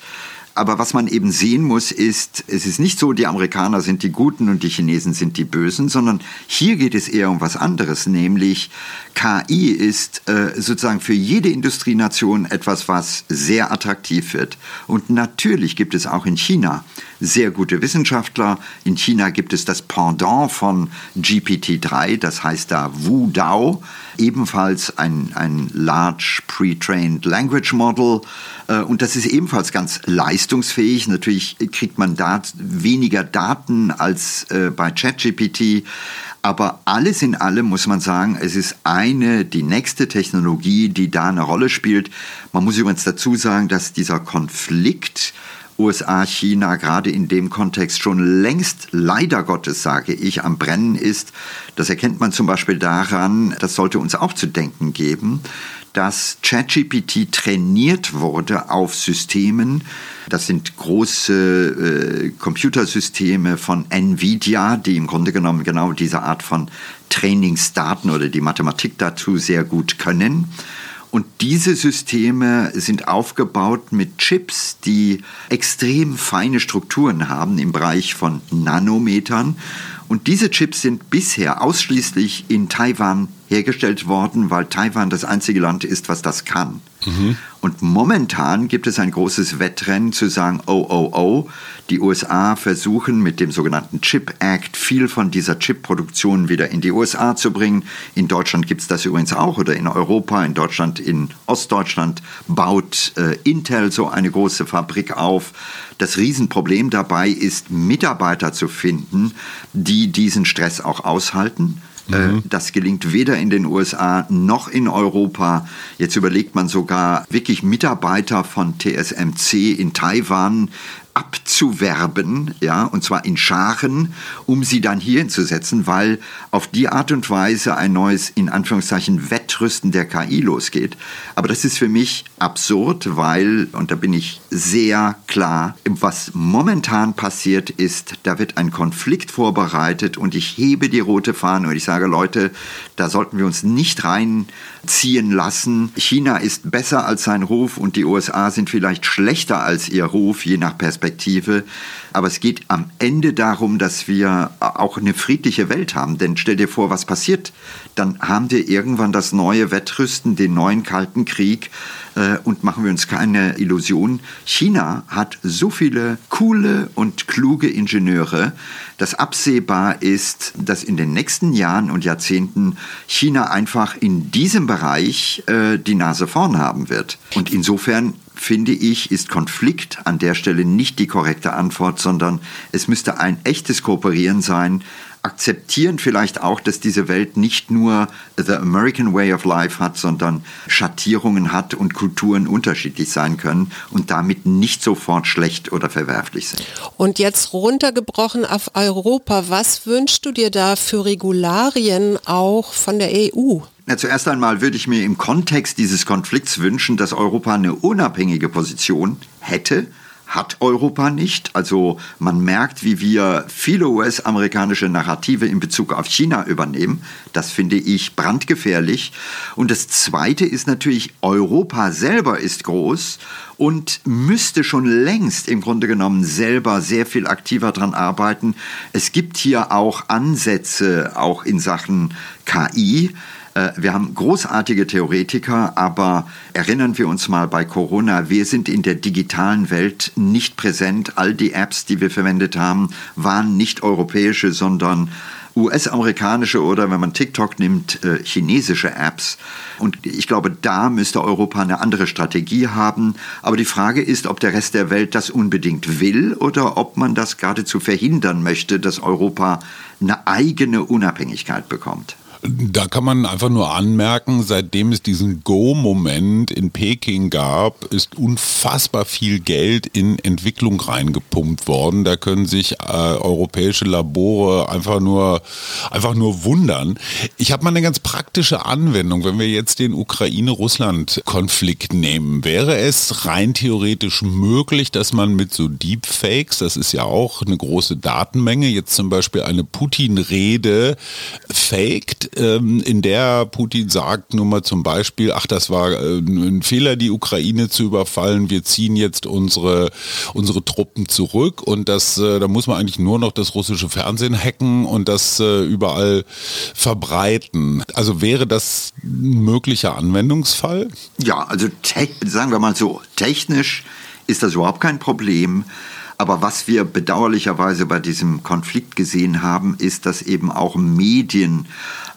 aber was man eben sehen muss, ist, es ist nicht so, die Amerikaner sind die Guten und die Chinesen sind die Bösen, sondern hier geht es eher um was anderes, nämlich KI ist äh, sozusagen für jede Industrienation etwas, was sehr attraktiv wird. Und natürlich gibt es auch in China sehr gute Wissenschaftler. In China gibt es das Pendant von GPT-3, das heißt da Wu Dao, ebenfalls ein, ein Large Pre-Trained Language Model. Äh, und das ist ebenfalls ganz leistungsfähig. Natürlich kriegt man da weniger Daten als äh, bei ChatGPT. Aber alles in allem muss man sagen, es ist eine, die nächste Technologie, die da eine Rolle spielt. Man muss übrigens dazu sagen, dass dieser Konflikt USA-China gerade in dem Kontext schon längst, leider Gottes sage ich, am Brennen ist. Das erkennt man zum Beispiel daran, das sollte uns auch zu denken geben, dass ChatGPT trainiert wurde auf Systemen, das sind große äh, Computersysteme von Nvidia, die im Grunde genommen genau diese Art von Trainingsdaten oder die Mathematik dazu sehr gut können. Und diese Systeme sind aufgebaut mit Chips, die extrem feine Strukturen haben im Bereich von Nanometern. Und diese Chips sind bisher ausschließlich in Taiwan hergestellt worden, weil Taiwan das einzige Land ist, was das kann. Mhm. Und momentan gibt es ein großes Wettrennen zu sagen, oh, oh, oh, die USA versuchen mit dem sogenannten Chip Act viel von dieser Chip-Produktion wieder in die USA zu bringen. In Deutschland gibt es das übrigens auch oder in Europa, in Deutschland, in Ostdeutschland baut äh, Intel so eine große Fabrik auf. Das Riesenproblem dabei ist, Mitarbeiter zu finden, die diesen Stress auch aushalten mhm. Das gelingt weder in den USA noch in Europa. Jetzt überlegt man sogar wirklich Mitarbeiter von TSMC in Taiwan abzuwerben, ja, und zwar in Scharen, um sie dann hier hinzusetzen, weil auf die Art und Weise ein neues, in Anführungszeichen, Wettrüsten der KI losgeht. Aber das ist für mich absurd, weil, und da bin ich sehr klar, was momentan passiert ist, da wird ein Konflikt vorbereitet und ich hebe die rote Fahne und ich sage, Leute, da sollten wir uns nicht rein ziehen lassen. China ist besser als sein Ruf und die USA sind vielleicht schlechter als ihr Ruf, je nach Perspektive. Aber es geht am Ende darum, dass wir auch eine friedliche Welt haben. Denn stell dir vor, was passiert. Dann haben wir irgendwann das neue Wettrüsten, den neuen Kalten Krieg. Äh, und machen wir uns keine Illusion. China hat so viele coole und kluge Ingenieure, dass absehbar ist, dass in den nächsten Jahren und Jahrzehnten China einfach in diesem Bereich äh, die Nase vorn haben wird. Und insofern finde ich, ist Konflikt an der Stelle nicht die korrekte Antwort, sondern es müsste ein echtes Kooperieren sein, akzeptieren vielleicht auch, dass diese Welt nicht nur the American way of life hat, sondern Schattierungen hat und Kulturen unterschiedlich sein können und damit nicht sofort schlecht oder verwerflich sind. Und jetzt runtergebrochen auf Europa, was wünschst du dir da für Regularien auch von der EU? Na, zuerst einmal würde ich mir im Kontext dieses Konflikts wünschen, dass Europa eine unabhängige Position hätte hat Europa nicht. Also man merkt, wie wir viele US-amerikanische Narrative in Bezug auf China übernehmen. Das finde ich brandgefährlich. Und das Zweite ist natürlich, Europa selber ist groß und müsste schon längst im Grunde genommen selber sehr viel aktiver daran arbeiten. Es gibt hier auch Ansätze, auch in Sachen KI. Äh, wir haben großartige Theoretiker, aber erinnern wir uns mal bei Corona, wir sind in der digitalen Welt nicht präsent. All die Apps, die wir verwendet haben, waren nicht europäische, sondern US-amerikanische oder wenn man TikTok nimmt, äh, chinesische Apps. Und ich glaube, da müsste Europa eine andere Strategie haben. Aber die Frage ist, ob der Rest der Welt das unbedingt will oder ob man das geradezu verhindern möchte, dass Europa eine eigene Unabhängigkeit bekommt. Da kann man einfach nur anmerken, seitdem es diesen Go-Moment in Peking gab, ist unfassbar viel Geld in Entwicklung reingepumpt worden. Da können sich äh, europäische Labore einfach nur, einfach nur wundern. Ich habe mal eine ganz praktische Anwendung. Wenn wir jetzt den Ukraine-Russland-Konflikt nehmen, wäre es rein theoretisch möglich, dass man mit so Deepfakes, das ist ja auch eine große Datenmenge, jetzt zum Beispiel eine Putin-Rede faked, ähm, in der Putin sagt nun mal zum Beispiel, ach, das war äh, ein Fehler, die Ukraine zu überfallen, wir ziehen jetzt unsere, unsere Truppen zurück und das, äh, da muss man eigentlich nur noch das russische Fernsehen hacken und das äh, überall verbreiten. Also wäre das ein möglicher Anwendungsfall? Ja, also sagen wir mal so, technisch ist das überhaupt kein Problem. Aber was wir bedauerlicherweise bei diesem Konflikt gesehen haben, ist, dass eben auch Medien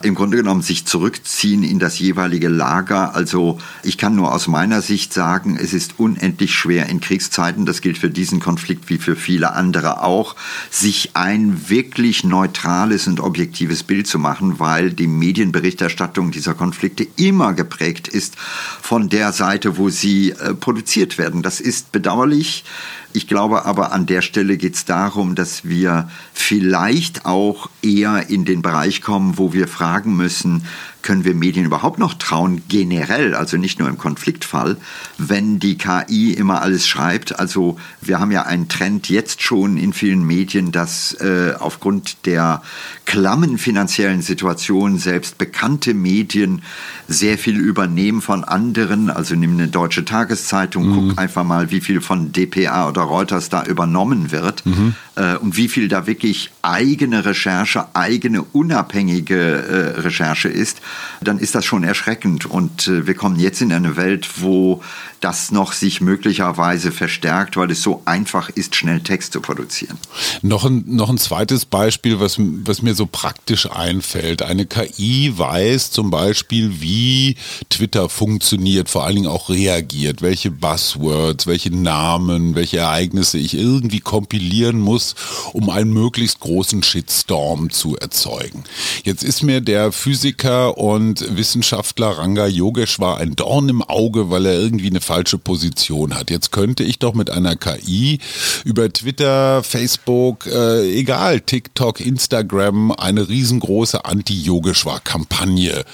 im Grunde genommen sich zurückziehen in das jeweilige Lager. Also ich kann nur aus meiner Sicht sagen, es ist unendlich schwer in Kriegszeiten, das gilt für diesen Konflikt wie für viele andere auch, sich ein wirklich neutrales und objektives Bild zu machen, weil die Medienberichterstattung dieser Konflikte immer geprägt ist von der Seite, wo sie äh, produziert werden. Das ist bedauerlich. Ich glaube aber an der Stelle geht es darum, dass wir vielleicht auch eher in den Bereich kommen, wo wir fragen müssen, können wir Medien überhaupt noch trauen, generell, also nicht nur im Konfliktfall, wenn die KI immer alles schreibt? Also wir haben ja einen Trend jetzt schon in vielen Medien, dass äh, aufgrund der klammen finanziellen Situation selbst bekannte Medien sehr viel übernehmen von anderen. Also nimm eine deutsche Tageszeitung, mhm. guck einfach mal, wie viel von DPA oder Reuters da übernommen wird mhm. äh, und wie viel da wirklich eigene Recherche, eigene unabhängige äh, Recherche ist dann ist das schon erschreckend. Und äh, wir kommen jetzt in eine Welt, wo das noch sich möglicherweise verstärkt, weil es so einfach ist, schnell Text zu produzieren. Noch ein, noch ein zweites Beispiel, was, was mir so praktisch einfällt. Eine KI weiß zum Beispiel, wie Twitter funktioniert, vor allen Dingen auch reagiert, welche Buzzwords, welche Namen, welche Ereignisse ich irgendwie kompilieren muss, um einen möglichst großen Shitstorm zu erzeugen. Jetzt ist mir der Physiker und Wissenschaftler Ranga Yogeshwar ein Dorn im Auge, weil er irgendwie eine falsche Position hat. Jetzt könnte ich doch mit einer KI über Twitter, Facebook, äh, egal, TikTok, Instagram eine riesengroße Anti-Yogeshwar-Kampagne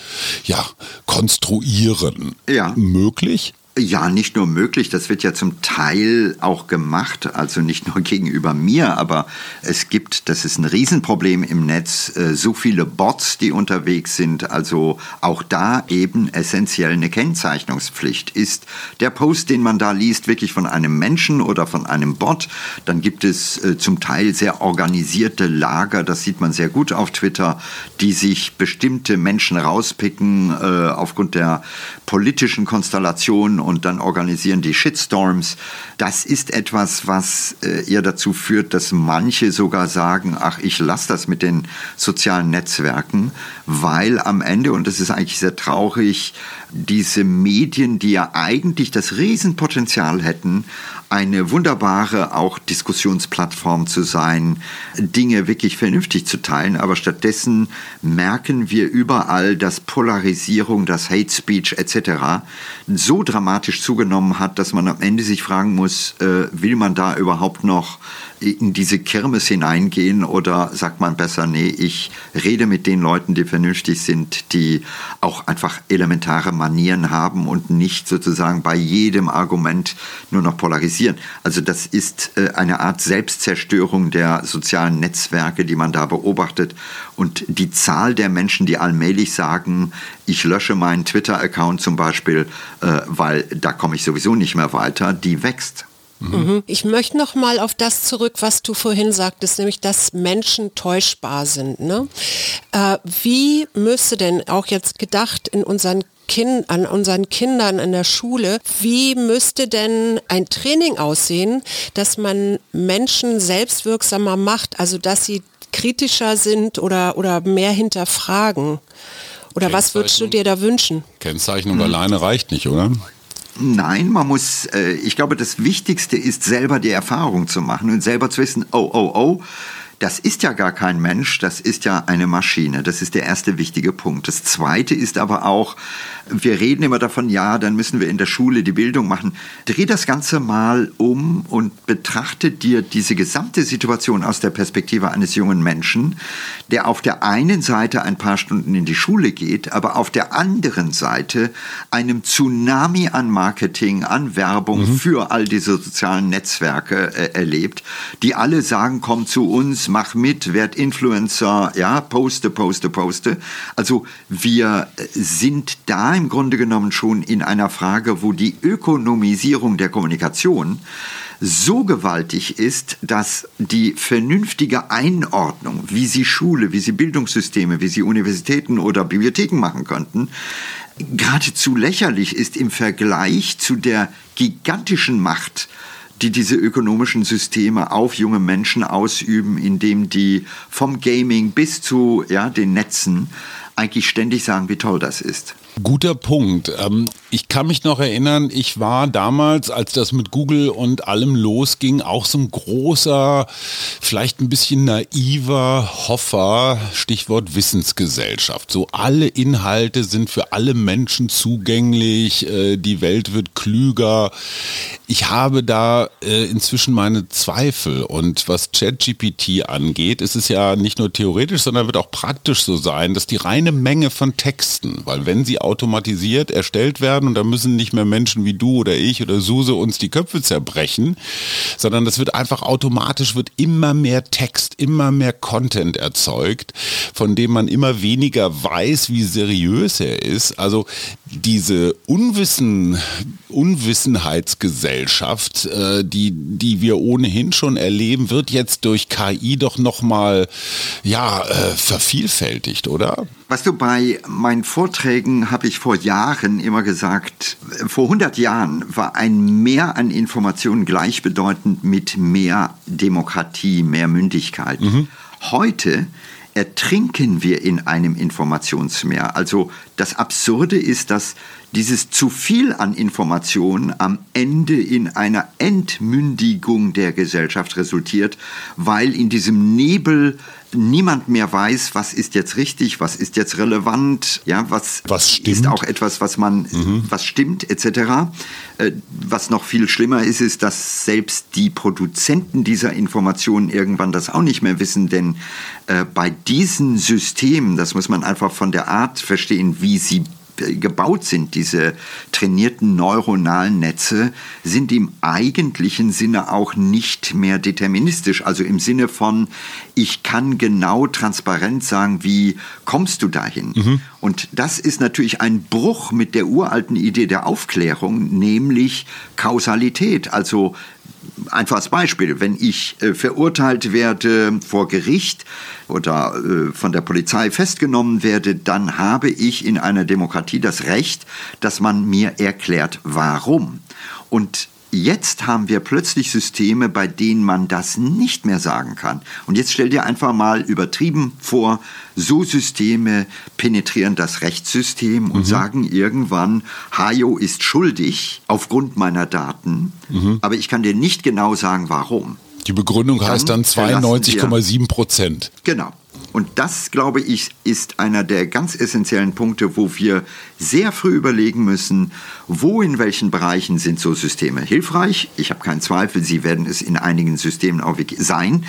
ja, konstruieren. Ja. Möglich? Ja, nicht nur möglich, das wird ja zum Teil auch gemacht, also nicht nur gegenüber mir, aber es gibt, das ist ein Riesenproblem im Netz, äh, so viele Bots, die unterwegs sind, also auch da eben essentiell eine Kennzeichnungspflicht. Ist der Post, den man da liest, wirklich von einem Menschen oder von einem Bot, dann gibt es äh, zum Teil sehr organisierte Lager, das sieht man sehr gut auf Twitter, die sich bestimmte Menschen rauspicken äh, aufgrund der politischen Konstellation und dann organisieren die Shitstorms. Das ist etwas, was äh, eher dazu führt, dass manche sogar sagen, ach, ich lasse das mit den sozialen Netzwerken, weil am Ende, und das ist eigentlich sehr traurig, diese Medien, die ja eigentlich das Riesenpotenzial hätten, eine wunderbare auch Diskussionsplattform zu sein, Dinge wirklich vernünftig zu teilen, aber stattdessen merken wir überall, dass Polarisierung, dass Hate Speech etc. so dramatisch zugenommen hat, dass man am Ende sich fragen muss, äh, will man da überhaupt noch in diese Kirmes hineingehen oder sagt man besser, nee, ich rede mit den Leuten, die vernünftig sind, die auch einfach elementare Manieren haben und nicht sozusagen bei jedem Argument nur noch polarisieren. Also das ist äh, eine Art Selbstzerstörung der sozialen Netzwerke, die man da beobachtet. Und die Zahl der Menschen, die allmählich sagen, ich lösche meinen Twitter-Account zum Beispiel, äh, weil da komme ich sowieso nicht mehr weiter, die wächst. Mhm. Ich möchte noch mal auf das zurück, was du vorhin sagtest, nämlich dass Menschen täuschbar sind. Ne? Äh, wie müsste denn auch jetzt gedacht in unseren Kind, an unseren Kindern in der Schule, wie müsste denn ein Training aussehen, dass man Menschen selbstwirksamer macht, also dass sie kritischer sind oder, oder mehr hinterfragen? Oder was würdest du dir da wünschen? Kennzeichnung hm. alleine reicht nicht, oder? Nein, man muss, äh, ich glaube, das Wichtigste ist, selber die Erfahrung zu machen und selber zu wissen, oh, oh, oh, das ist ja gar kein Mensch, das ist ja eine Maschine. Das ist der erste wichtige Punkt. Das zweite ist aber auch, wir reden immer davon, ja, dann müssen wir in der Schule die Bildung machen. Dreh das Ganze mal um und betrachte dir diese gesamte Situation aus der Perspektive eines jungen Menschen, der auf der einen Seite ein paar Stunden in die Schule geht, aber auf der anderen Seite einem Tsunami an Marketing, an Werbung mhm. für all diese sozialen Netzwerke äh, erlebt, die alle sagen, komm zu uns, mach mit, werd Influencer, ja, poste, poste, poste. Also wir sind da im Grunde genommen schon in einer Frage, wo die Ökonomisierung der Kommunikation so gewaltig ist, dass die vernünftige Einordnung, wie sie Schule, wie sie Bildungssysteme, wie sie Universitäten oder Bibliotheken machen könnten, geradezu lächerlich ist im Vergleich zu der gigantischen Macht, die diese ökonomischen Systeme auf junge Menschen ausüben, indem die vom Gaming bis zu ja, den Netzen eigentlich ständig sagen, wie toll das ist. Guter Punkt. Ähm, ich kann mich noch erinnern, ich war damals, als das mit Google und allem losging, auch so ein großer, vielleicht ein bisschen naiver Hoffer, Stichwort Wissensgesellschaft. So alle Inhalte sind für alle Menschen zugänglich, äh, die Welt wird klüger. Ich habe da äh, inzwischen meine Zweifel und was ChatGPT angeht, ist es ja nicht nur theoretisch, sondern wird auch praktisch so sein, dass die reine Menge von Texten, weil wenn sie automatisiert erstellt werden und da müssen nicht mehr Menschen wie du oder ich oder Suse uns die Köpfe zerbrechen, sondern das wird einfach automatisch, wird immer mehr Text, immer mehr Content erzeugt, von dem man immer weniger weiß, wie seriös er ist. Also diese Unwissen, Unwissenheitsgesellschaft, äh, die, die wir ohnehin schon erleben, wird jetzt durch KI doch nochmal ja, äh, vervielfältigt, oder? Weißt du, bei meinen Vorträgen habe ich vor Jahren immer gesagt, vor 100 Jahren war ein Mehr an Informationen gleichbedeutend mit mehr Demokratie, mehr Mündigkeit. Mhm. Heute ertrinken wir in einem Informationsmeer. Also das Absurde ist, dass dieses zu viel an Informationen am Ende in einer Entmündigung der Gesellschaft resultiert, weil in diesem Nebel niemand mehr weiß, was ist jetzt richtig, was ist jetzt relevant, ja, was, was ist auch etwas, was man, mhm. was stimmt, etc. Äh, was noch viel schlimmer ist, ist, dass selbst die Produzenten dieser Informationen irgendwann das auch nicht mehr wissen, denn äh, bei diesen Systemen, das muss man einfach von der Art verstehen, wie sie gebaut sind, diese trainierten neuronalen Netze, sind im eigentlichen Sinne auch nicht mehr deterministisch. Also im Sinne von, ich kann genau transparent sagen, wie kommst du dahin? Mhm. Und das ist natürlich ein Bruch mit der uralten Idee der Aufklärung, nämlich Kausalität. Also Einfaches Beispiel, wenn ich äh, verurteilt werde vor Gericht oder äh, von der Polizei festgenommen werde, dann habe ich in einer Demokratie das Recht, dass man mir erklärt, warum. Und Jetzt haben wir plötzlich Systeme, bei denen man das nicht mehr sagen kann. Und jetzt stell dir einfach mal übertrieben vor, so Systeme penetrieren das Rechtssystem und mhm. sagen irgendwann, Hajo ist schuldig aufgrund meiner Daten, mhm. aber ich kann dir nicht genau sagen, warum. Die Begründung dann heißt dann 92,7 Prozent. Genau. Und das, glaube ich, ist einer der ganz essentiellen Punkte, wo wir sehr früh überlegen müssen, wo in welchen Bereichen sind so Systeme hilfreich. Ich habe keinen Zweifel, sie werden es in einigen Systemen auch sein.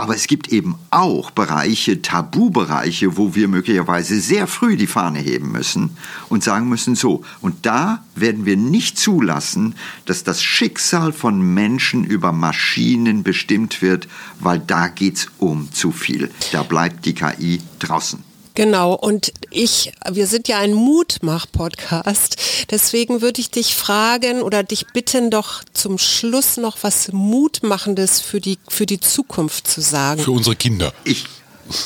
Aber es gibt eben auch Bereiche, Tabubereiche, wo wir möglicherweise sehr früh die Fahne heben müssen und sagen müssen, so, und da werden wir nicht zulassen, dass das Schicksal von Menschen über Maschinen bestimmt wird, weil da geht es um zu viel. Da bleibt die KI draußen. Genau, und ich, wir sind ja ein Mutmach-Podcast, deswegen würde ich dich fragen oder dich bitten, doch zum Schluss noch was Mutmachendes für die, für die Zukunft zu sagen. Für unsere Kinder. Ich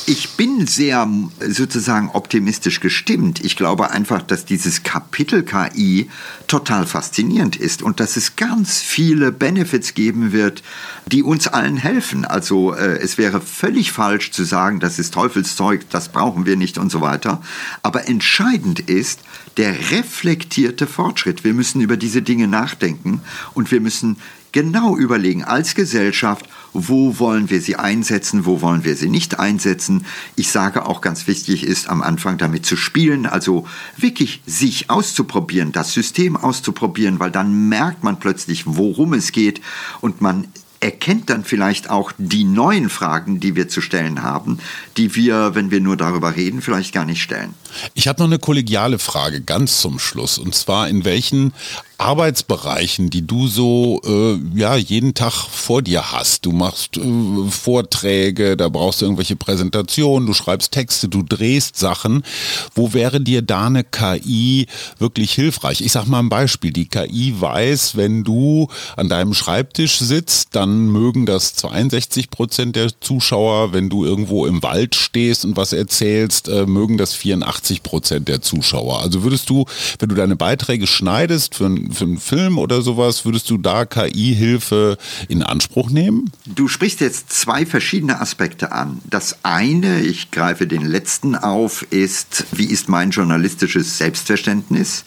ich bin sehr sozusagen optimistisch gestimmt. Ich glaube einfach, dass dieses Kapitel KI total faszinierend ist und dass es ganz viele Benefits geben wird, die uns allen helfen. Also äh, es wäre völlig falsch zu sagen, das ist Teufelszeug, das brauchen wir nicht und so weiter. Aber entscheidend ist der reflektierte Fortschritt. Wir müssen über diese Dinge nachdenken und wir müssen genau überlegen als Gesellschaft, wo wollen wir sie einsetzen, wo wollen wir sie nicht einsetzen. Ich sage auch ganz wichtig ist, am Anfang damit zu spielen, also wirklich sich auszuprobieren, das System auszuprobieren, weil dann merkt man plötzlich, worum es geht und man erkennt dann vielleicht auch die neuen Fragen, die wir zu stellen haben, die wir, wenn wir nur darüber reden, vielleicht gar nicht stellen. Ich habe noch eine kollegiale Frage ganz zum Schluss. Und zwar, in welchen Arbeitsbereichen, die du so äh, ja jeden Tag vor dir hast. Du machst äh, Vorträge, da brauchst du irgendwelche Präsentationen, du schreibst Texte, du drehst Sachen. Wo wäre dir da eine KI wirklich hilfreich? Ich sag mal ein Beispiel. Die KI weiß, wenn du an deinem Schreibtisch sitzt, dann mögen das 62 Prozent der Zuschauer. Wenn du irgendwo im Wald stehst und was erzählst, äh, mögen das 84 Prozent der Zuschauer. Also würdest du, wenn du deine Beiträge schneidest für ein für einen Film oder sowas, würdest du da KI-Hilfe in Anspruch nehmen? Du sprichst jetzt zwei verschiedene Aspekte an. Das eine, ich greife den letzten auf, ist, wie ist mein journalistisches Selbstverständnis?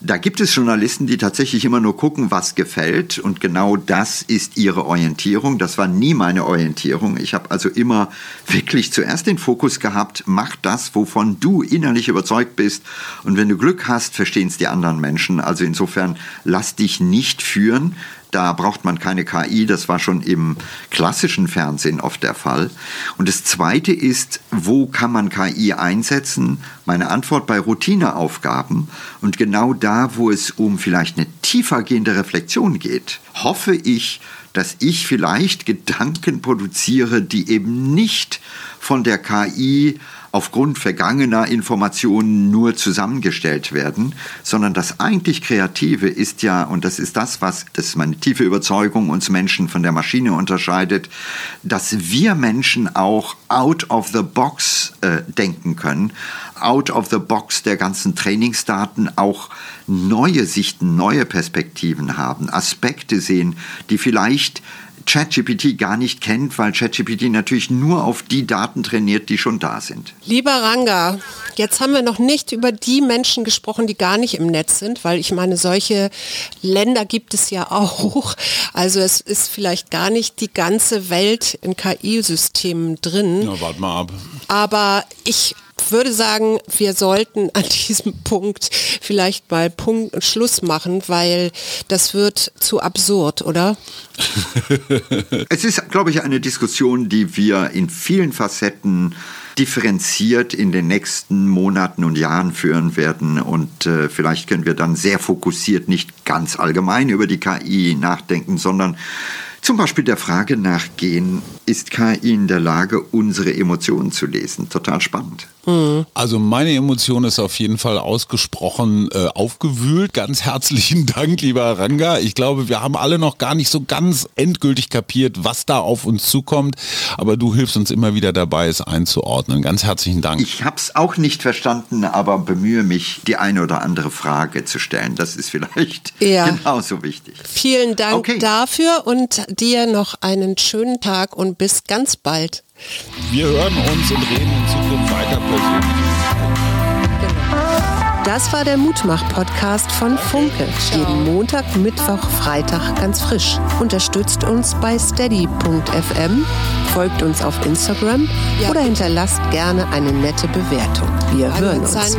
Da gibt es Journalisten, die tatsächlich immer nur gucken, was gefällt. Und genau das ist ihre Orientierung. Das war nie meine Orientierung. Ich habe also immer wirklich zuerst den Fokus gehabt, mach das, wovon du innerlich überzeugt bist. Und wenn du Glück hast, verstehen es die anderen Menschen. Also insofern lass dich nicht führen da braucht man keine KI, das war schon im klassischen Fernsehen oft der Fall. Und das Zweite ist, wo kann man KI einsetzen? Meine Antwort bei Routineaufgaben. Und genau da, wo es um vielleicht eine tiefergehende Reflexion geht, hoffe ich, dass ich vielleicht Gedanken produziere, die eben nicht von der KI aufgrund vergangener Informationen nur zusammengestellt werden, sondern das eigentlich Kreative ist ja, und das ist das, was, das ist meine tiefe Überzeugung, uns Menschen von der Maschine unterscheidet, dass wir Menschen auch out of the box äh, denken können, out of the box der ganzen Trainingsdaten auch neue Sichten, neue Perspektiven haben, Aspekte sehen, die vielleicht ChatGPT gar nicht kennt, weil ChatGPT natürlich nur auf die Daten trainiert, die schon da sind. Lieber Ranga, jetzt haben wir noch nicht über die Menschen gesprochen, die gar nicht im Netz sind, weil ich meine, solche Länder gibt es ja auch. Also es ist vielleicht gar nicht die ganze Welt in KI-Systemen drin. Na, warte mal ab. Aber ich würde sagen, wir sollten an diesem Punkt vielleicht mal Punkt Schluss machen, weil das wird zu absurd, oder? es ist, glaube ich, eine Diskussion, die wir in vielen Facetten differenziert in den nächsten Monaten und Jahren führen werden. Und äh, vielleicht können wir dann sehr fokussiert nicht ganz allgemein über die KI nachdenken, sondern zum Beispiel der Frage nachgehen, ist KI in der Lage, unsere Emotionen zu lesen? Total spannend. Also meine Emotion ist auf jeden Fall ausgesprochen äh, aufgewühlt. Ganz herzlichen Dank, lieber Ranga. Ich glaube, wir haben alle noch gar nicht so ganz endgültig kapiert, was da auf uns zukommt. Aber du hilfst uns immer wieder dabei, es einzuordnen. Ganz herzlichen Dank. Ich habe es auch nicht verstanden, aber bemühe mich, die eine oder andere Frage zu stellen. Das ist vielleicht ja. genauso wichtig. Vielen Dank okay. dafür und dir noch einen schönen Tag und bis ganz bald. Wir hören uns und reden in Zukunft weiter persönlich. Das war der Mutmach-Podcast von Funke. Jeden Montag, Mittwoch, Freitag ganz frisch. Unterstützt uns bei steady.fm, folgt uns auf Instagram oder hinterlasst gerne eine nette Bewertung. Wir hören uns.